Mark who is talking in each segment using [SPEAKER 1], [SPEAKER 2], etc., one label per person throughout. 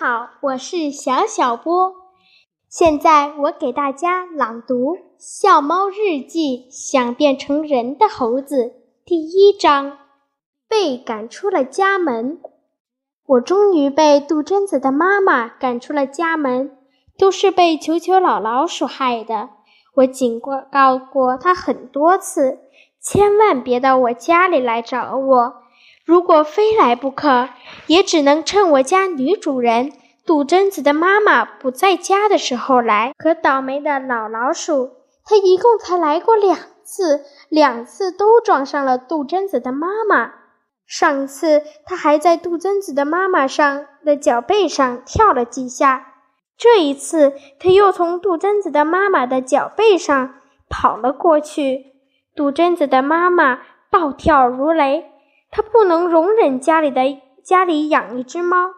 [SPEAKER 1] 好，我是小小波。现在我给大家朗读《笑猫日记》，想变成人的猴子第一章：被赶出了家门。我终于被杜真子的妈妈赶出了家门，都是被球球老老鼠害的。我警告过他很多次，千万别到我家里来找我。如果非来不可，也只能趁我家女主人杜真子的妈妈不在家的时候来。可倒霉的老老鼠，它一共才来过两次，两次都撞上了杜真子的妈妈。上次，它还在杜真子的妈妈上的脚背上跳了几下；这一次，它又从杜真子的妈妈的脚背上跑了过去。杜真子的妈妈暴跳如雷。他不能容忍家里的家里养一只猫，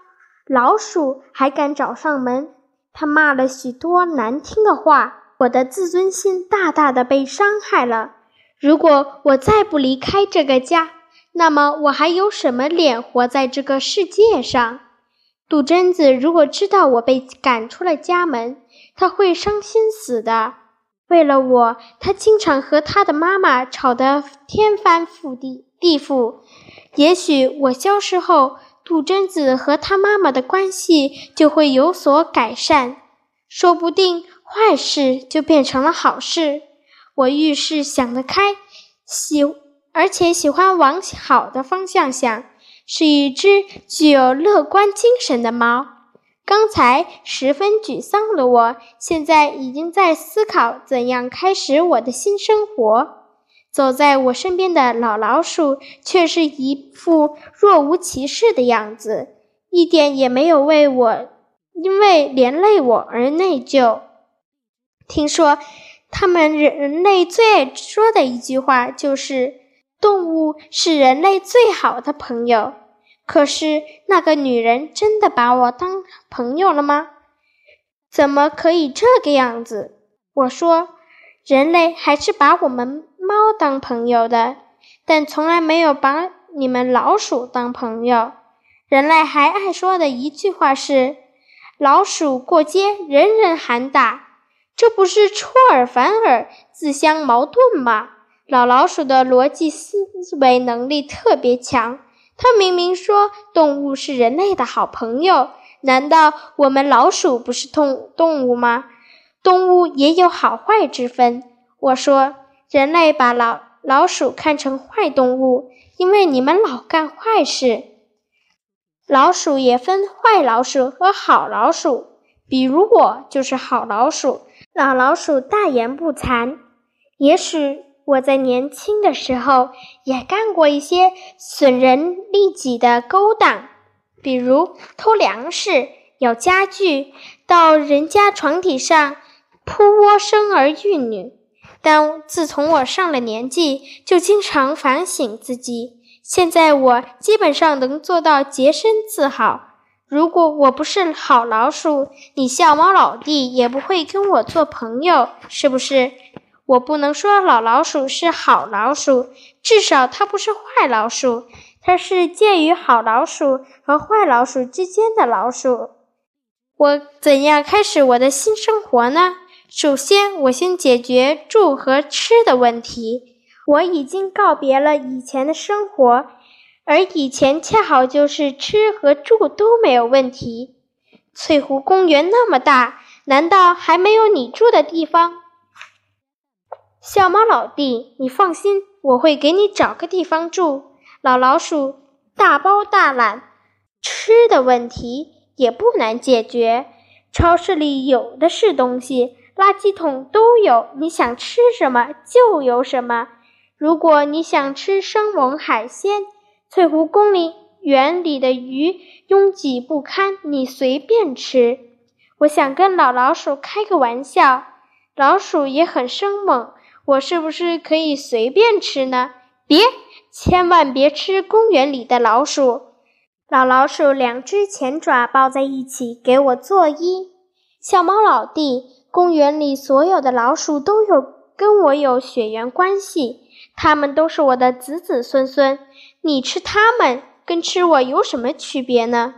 [SPEAKER 1] 老鼠还敢找上门。他骂了许多难听的话，我的自尊心大大的被伤害了。如果我再不离开这个家，那么我还有什么脸活在这个世界上？杜真子如果知道我被赶出了家门，他会伤心死的。为了我，他经常和他的妈妈吵得天翻覆地地府。也许我消失后，杜真子和他妈妈的关系就会有所改善，说不定坏事就变成了好事。我遇事想得开，喜而且喜欢往好的方向想，是一只具有乐观精神的猫。刚才十分沮丧的我，现在已经在思考怎样开始我的新生活。走在我身边的老老鼠却是一副若无其事的样子，一点也没有为我因为连累我而内疚。听说他们人类最爱说的一句话就是“动物是人类最好的朋友”。可是那个女人真的把我当朋友了吗？怎么可以这个样子？我说，人类还是把我们猫当朋友的，但从来没有把你们老鼠当朋友。人类还爱说的一句话是：“老鼠过街，人人喊打。”这不是出尔反尔、自相矛盾吗？老老鼠的逻辑思维能力特别强。他明明说动物是人类的好朋友，难道我们老鼠不是动动物吗？动物也有好坏之分。我说，人类把老老鼠看成坏动物，因为你们老干坏事。老鼠也分坏老鼠和好老鼠，比如我就是好老鼠。老老鼠大言不惭，也许。我在年轻的时候也干过一些损人利己的勾当，比如偷粮食、咬家具、到人家床底上铺窝生儿育女。但自从我上了年纪，就经常反省自己。现在我基本上能做到洁身自好。如果我不是好老鼠，你笑猫老弟也不会跟我做朋友，是不是？我不能说老老鼠是好老鼠，至少它不是坏老鼠，它是介于好老鼠和坏老鼠之间的老鼠。我怎样开始我的新生活呢？首先，我先解决住和吃的问题。我已经告别了以前的生活，而以前恰好就是吃和住都没有问题。翠湖公园那么大，难道还没有你住的地方？小猫老弟，你放心，我会给你找个地方住。老老鼠大包大揽，吃的问题也不难解决。超市里有的是东西，垃圾桶都有，你想吃什么就有什么。如果你想吃生猛海鲜，翠湖公园里的鱼拥挤不堪，你随便吃。我想跟老老鼠开个玩笑，老鼠也很生猛。我是不是可以随便吃呢？别，千万别吃公园里的老鼠。老老鼠两只前爪抱在一起，给我作揖。小猫老弟，公园里所有的老鼠都有跟我有血缘关系，它们都是我的子子孙孙。你吃它们，跟吃我有什么区别呢？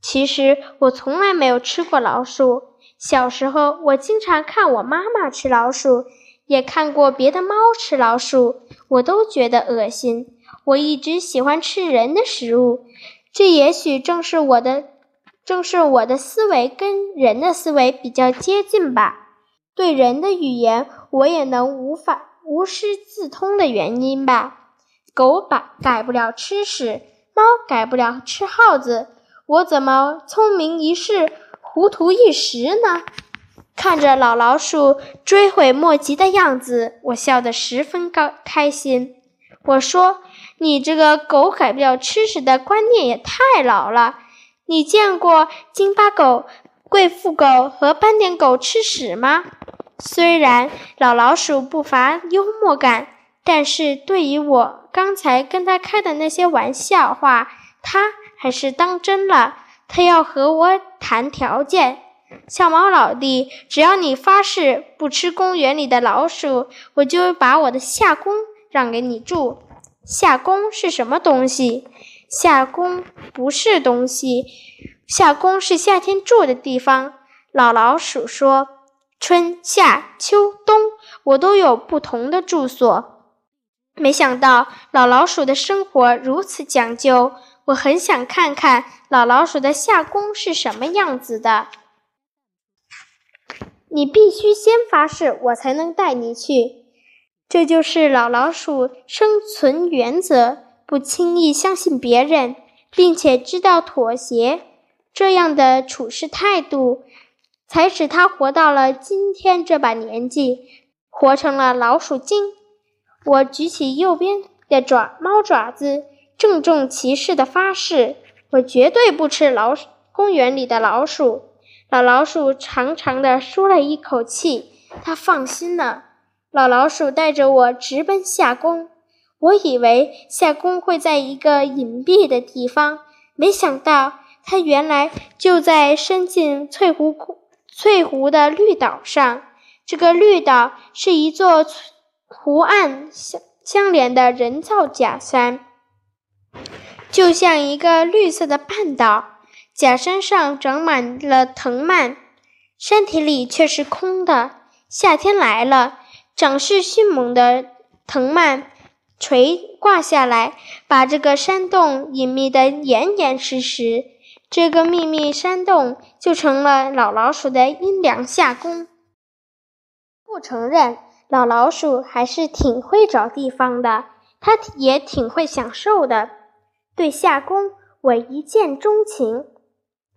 [SPEAKER 1] 其实我从来没有吃过老鼠。小时候，我经常看我妈妈吃老鼠，也看过别的猫吃老鼠，我都觉得恶心。我一直喜欢吃人的食物，这也许正是我的，正是我的思维跟人的思维比较接近吧。对人的语言，我也能无法无师自通的原因吧。狗改改不了吃屎，猫改不了吃耗子，我怎么聪明一世，糊涂一时呢？看着老老鼠追悔莫及的样子，我笑得十分高开心。我说：“你这个狗改不了吃屎的观念也太老了。你见过京巴狗、贵妇狗和斑点狗吃屎吗？”虽然老老鼠不乏幽默感，但是对于我刚才跟他开的那些玩笑话，他还是当真了。他要和我谈条件，小毛老弟，只要你发誓不吃公园里的老鼠，我就把我的夏宫让给你住。夏宫是什么东西？夏宫不是东西，夏宫是夏天住的地方。老老鼠说。春夏秋冬，我都有不同的住所。没想到老老鼠的生活如此讲究，我很想看看老老鼠的夏宫是什么样子的。你必须先发誓，我才能带你去。这就是老老鼠生存原则：不轻易相信别人，并且知道妥协。这样的处事态度。才使他活到了今天这把年纪，活成了老鼠精。我举起右边的爪猫爪子，郑重其事的发誓：我绝对不吃老公园里的老鼠。老老鼠长长的舒了一口气，他放心了。老老鼠带着我直奔下宫。我以为夏宫会在一个隐蔽的地方，没想到它原来就在深进翠湖。翠湖的绿岛上，这个绿岛是一座湖岸相相连的人造假山，就像一个绿色的半岛。假山上长满了藤蔓，山体里却是空的。夏天来了，长势迅猛的藤蔓垂挂下来，把这个山洞隐秘的严严实实。这个秘密山洞就成了老老鼠的阴凉夏宫。不承认，老老鼠还是挺会找地方的，它也挺会享受的。对夏宫，我一见钟情，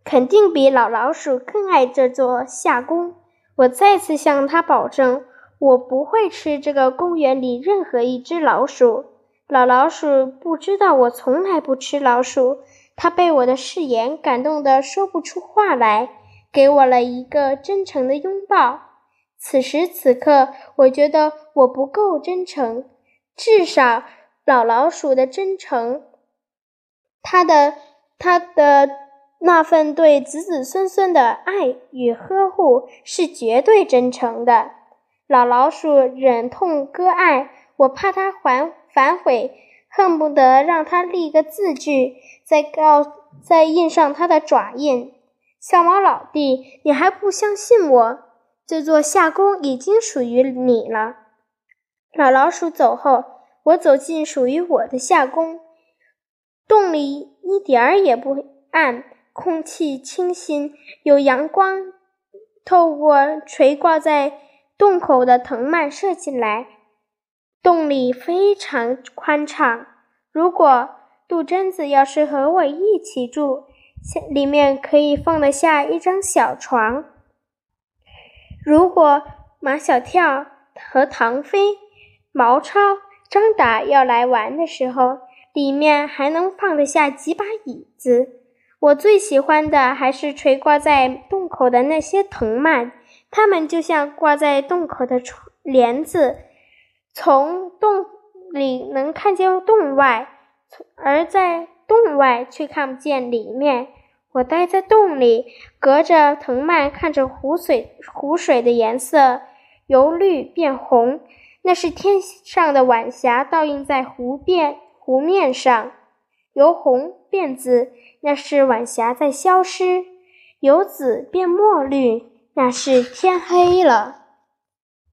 [SPEAKER 1] 肯定比老老鼠更爱这座夏宫。我再次向他保证，我不会吃这个公园里任何一只老鼠。老老鼠不知道我从来不吃老鼠。它被我的誓言感动得说不出话来，给我了一个真诚的拥抱。此时此刻，我觉得我不够真诚，至少老老鼠的真诚，他的他的那份对子子孙孙的爱与呵护是绝对真诚的。老老鼠忍痛割爱，我怕他还反悔。恨不得让他立个字据，再告再印上他的爪印。小毛老弟，你还不相信我？这座夏宫已经属于你了。老老鼠走后，我走进属于我的夏宫。洞里一点儿也不暗，空气清新，有阳光透过垂挂在洞口的藤蔓射进来。洞里非常宽敞，如果杜真子要是和我一起住，里面可以放得下一张小床。如果马小跳和唐飞、毛超、张达要来玩的时候，里面还能放得下几把椅子。我最喜欢的还是垂挂在洞口的那些藤蔓，它们就像挂在洞口的帘子。从洞里能看见洞外，而在洞外却看不见里面。我待在洞里，隔着藤蔓看着湖水，湖水的颜色由绿变红，那是天上的晚霞倒映在湖边湖面上，由红变紫，那是晚霞在消失；由紫变墨绿，那是天黑了。